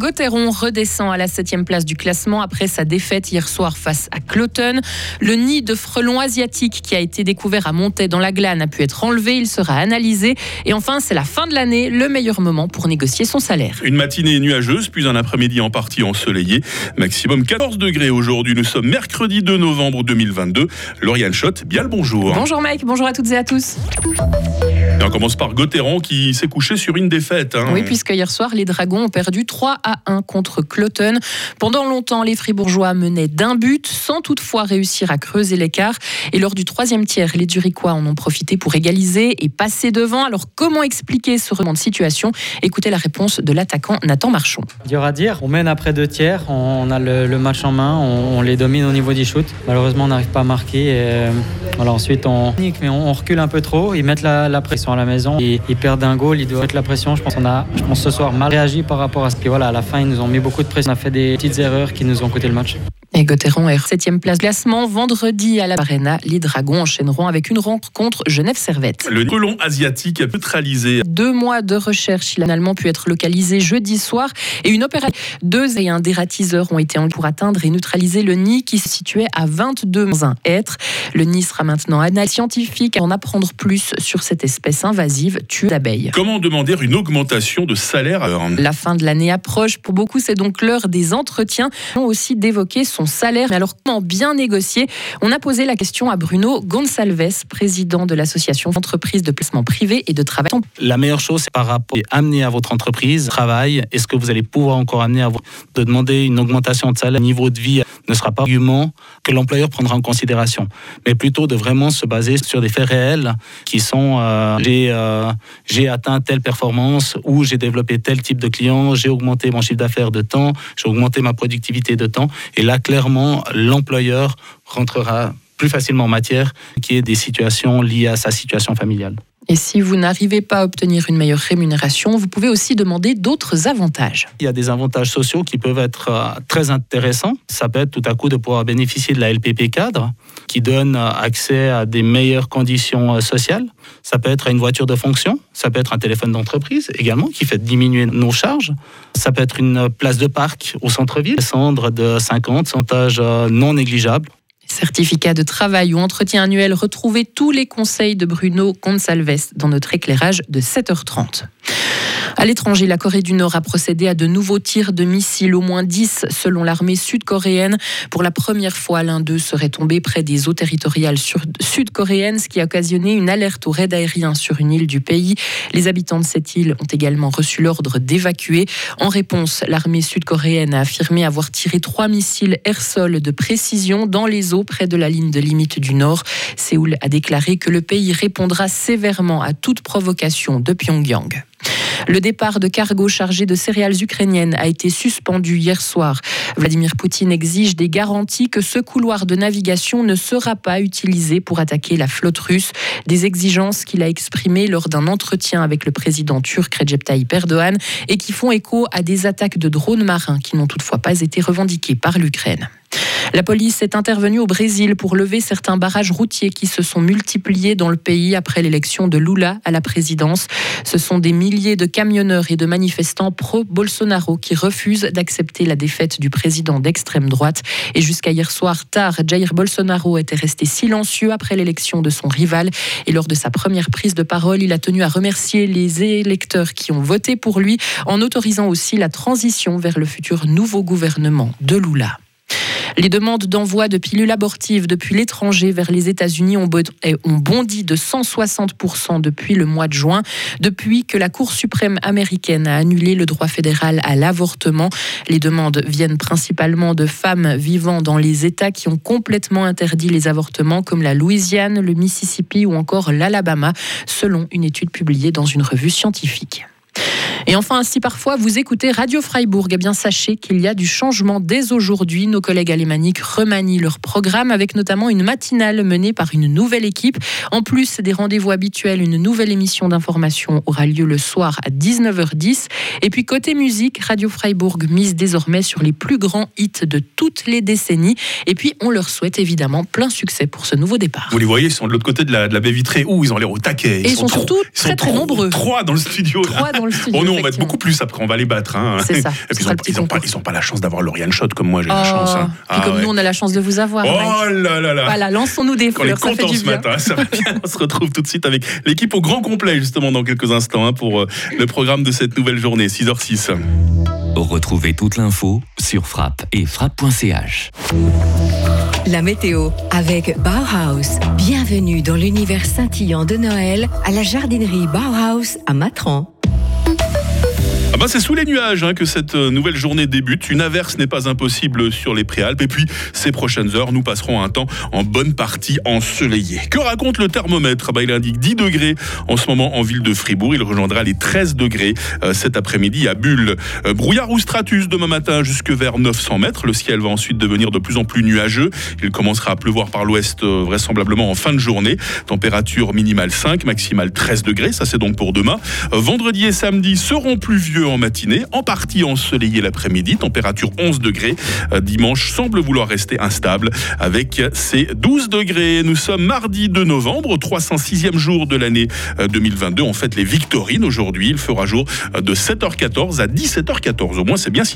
Gauthieron redescend à la 7 place du classement après sa défaite hier soir face à Cloton. Le nid de frelons asiatiques qui a été découvert à Montaix dans la glane a pu être enlevé. Il sera analysé. Et enfin, c'est la fin de l'année, le meilleur moment pour négocier son salaire. Une matinée nuageuse, puis un après-midi en partie ensoleillé. Maximum 14 degrés aujourd'hui. Nous sommes mercredi 2 novembre 2022. Lauriane Schott, bien le bonjour. Bonjour Mike, bonjour à toutes et à tous on commence par Gauthieron qui s'est couché sur une défaite. Hein. Oui, puisque hier soir, les Dragons ont perdu 3 à 1 contre Cloton. Pendant longtemps, les Fribourgeois menaient d'un but sans toutefois réussir à creuser l'écart. Et lors du troisième tiers, les Duriquois en ont profité pour égaliser et passer devant. Alors comment expliquer ce remonte de situation? Écoutez la réponse de l'attaquant Nathan Marchand. Dur à dire, on mène après deux tiers, on a le, match en main, on, les domine au niveau du shoot. Malheureusement, on n'arrive pas à marquer. Euh, voilà, ensuite, on, mais on recule un peu trop, ils mettent la, la pression à la maison. Ils perdent un goal, ils doivent mettre la pression. Je pense qu'on a, je pense ce soir mal réagi par rapport à ce que voilà, à la fin ils nous ont mis beaucoup de pression. On a fait des petites erreurs qui nous ont coûté le match. Et Gauthieron est 7 place classement. Vendredi à la Arena, les Dragons enchaîneront avec une rencontre Genève-Servette. Le colon asiatique a neutralisé. Deux mois de recherche, il a finalement pu être localisé jeudi soir. Et une opération. Deux et un dératiseurs ont été en pour atteindre et neutraliser le nid qui se situait à 22 un être. Le nid sera maintenant analysé scientifique à en apprendre plus sur cette espèce invasive tue d'abeilles. Comment demander une augmentation de salaire alors La fin de l'année approche. Pour beaucoup, c'est donc l'heure des entretiens. On aussi d'évoquer son salaire. Mais alors, comment bien négocier? On a posé la question à Bruno Gonsalves, président de l'association d'entreprises de placement privé et de travail. La meilleure chose, c'est par rapport à amener à votre entreprise travail. Est-ce que vous allez pouvoir encore amener à vous de demander une augmentation de salaire, niveau de vie ne sera pas argument que l'employeur prendra en considération, mais plutôt de vraiment se baser sur des faits réels qui sont euh, euh, j'ai atteint telle performance ou j'ai développé tel type de client, j'ai augmenté mon chiffre d'affaires de temps, j'ai augmenté ma productivité de temps, et là clairement l'employeur rentrera plus facilement en matière qui est des situations liées à sa situation familiale. Et si vous n'arrivez pas à obtenir une meilleure rémunération, vous pouvez aussi demander d'autres avantages. Il y a des avantages sociaux qui peuvent être euh, très intéressants. Ça peut être tout à coup de pouvoir bénéficier de la LPP cadre, qui donne euh, accès à des meilleures conditions euh, sociales. Ça peut être une voiture de fonction, ça peut être un téléphone d'entreprise également, qui fait diminuer nos charges. Ça peut être une place de parc au centre-ville, descendre de 50, centage non négligeable certificat de travail ou entretien annuel, retrouvez tous les conseils de Bruno Consalves dans notre éclairage de 7h30. À l'étranger, la Corée du Nord a procédé à de nouveaux tirs de missiles, au moins 10 selon l'armée sud-coréenne. Pour la première fois, l'un d'eux serait tombé près des eaux territoriales sud-coréennes, ce qui a occasionné une alerte au raid aérien sur une île du pays. Les habitants de cette île ont également reçu l'ordre d'évacuer. En réponse, l'armée sud-coréenne a affirmé avoir tiré trois missiles air-sol de précision dans les eaux près de la ligne de limite du Nord. Séoul a déclaré que le pays répondra sévèrement à toute provocation de Pyongyang. Le départ de cargo chargé de céréales ukrainiennes a été suspendu hier soir. Vladimir Poutine exige des garanties que ce couloir de navigation ne sera pas utilisé pour attaquer la flotte russe. Des exigences qu'il a exprimées lors d'un entretien avec le président turc Recep Tayyip Erdogan et qui font écho à des attaques de drones marins qui n'ont toutefois pas été revendiquées par l'Ukraine. La police est intervenue au Brésil pour lever certains barrages routiers qui se sont multipliés dans le pays après l'élection de Lula à la présidence. Ce sont des milliers de camionneurs et de manifestants pro-Bolsonaro qui refusent d'accepter la défaite du président d'extrême droite. Et jusqu'à hier soir tard, Jair Bolsonaro était resté silencieux après l'élection de son rival. Et lors de sa première prise de parole, il a tenu à remercier les électeurs qui ont voté pour lui en autorisant aussi la transition vers le futur nouveau gouvernement de Lula. Les demandes d'envoi de pilules abortives depuis l'étranger vers les États-Unis ont bondi de 160% depuis le mois de juin, depuis que la Cour suprême américaine a annulé le droit fédéral à l'avortement. Les demandes viennent principalement de femmes vivant dans les États qui ont complètement interdit les avortements, comme la Louisiane, le Mississippi ou encore l'Alabama, selon une étude publiée dans une revue scientifique. Et enfin, si parfois vous écoutez Radio Freiburg, eh bien sachez qu'il y a du changement dès aujourd'hui. Nos collègues alémaniques remanient leur programme avec notamment une matinale menée par une nouvelle équipe. En plus des rendez-vous habituels, une nouvelle émission d'information aura lieu le soir à 19h10. Et puis côté musique, Radio Freiburg mise désormais sur les plus grands hits de toutes les décennies. Et puis on leur souhaite évidemment plein succès pour ce nouveau départ. Vous les voyez, ils sont de l'autre côté de la, baie vitrée. où ils ont l'air au taquet. Ils, et sont, surtout très très nombreux. Trois dans le studio. Trois dans le studio. Bon, nous, on va être beaucoup plus après, on va les battre. Hein. C'est ça, Et ce puis, ils sera ont, le petit ils ont pas, la chance d'avoir Lauriane Shot comme moi, j'ai la Oh, chance. hein. Puis Ah comme ouais. nous, on a la chance de vous avoir. Mike. Oh là là là Voilà, lançons-nous des Quand on est fleurs, ça fait content du ce bien. matin, ça va bien. On se retrouve tout de suite avec l'équipe au grand complet, justement, dans quelques instants, hein, pour euh, le programme de cette nouvelle journée, 6h06. Retrouvez toute l'info sur frappe et frappe.ch. La météo avec Bauhaus. Bienvenue dans l'univers scintillant de Noël à la jardinerie Bauhaus à Matran. Bah c'est sous les nuages hein, que cette euh, nouvelle journée débute. Une averse n'est pas impossible sur les préalpes. Et puis, ces prochaines heures, nous passerons un temps en bonne partie ensoleillé. Que raconte le thermomètre? Bah, Il indique 10 degrés en ce moment en ville de Fribourg. Il rejoindra les 13 degrés euh, cet après-midi à Bulle. Euh, brouillard ou stratus demain matin jusque vers 900 mètres. Le ciel va ensuite devenir de plus en plus nuageux. Il commencera à pleuvoir par l'ouest vraisemblablement en fin de journée. Température minimale 5, maximale 13 degrés. Ça, c'est donc pour demain. Vendredi et samedi seront pluvieux en matinée, en partie ensoleillé l'après-midi. Température 11 degrés. Euh, dimanche semble vouloir rester instable avec ses 12 degrés. Nous sommes mardi 2 novembre, 306e jour de l'année euh, 2022. On fête les Victorines aujourd'hui. Il fera jour euh, de 7h14 à 17h14. Au moins, c'est bien si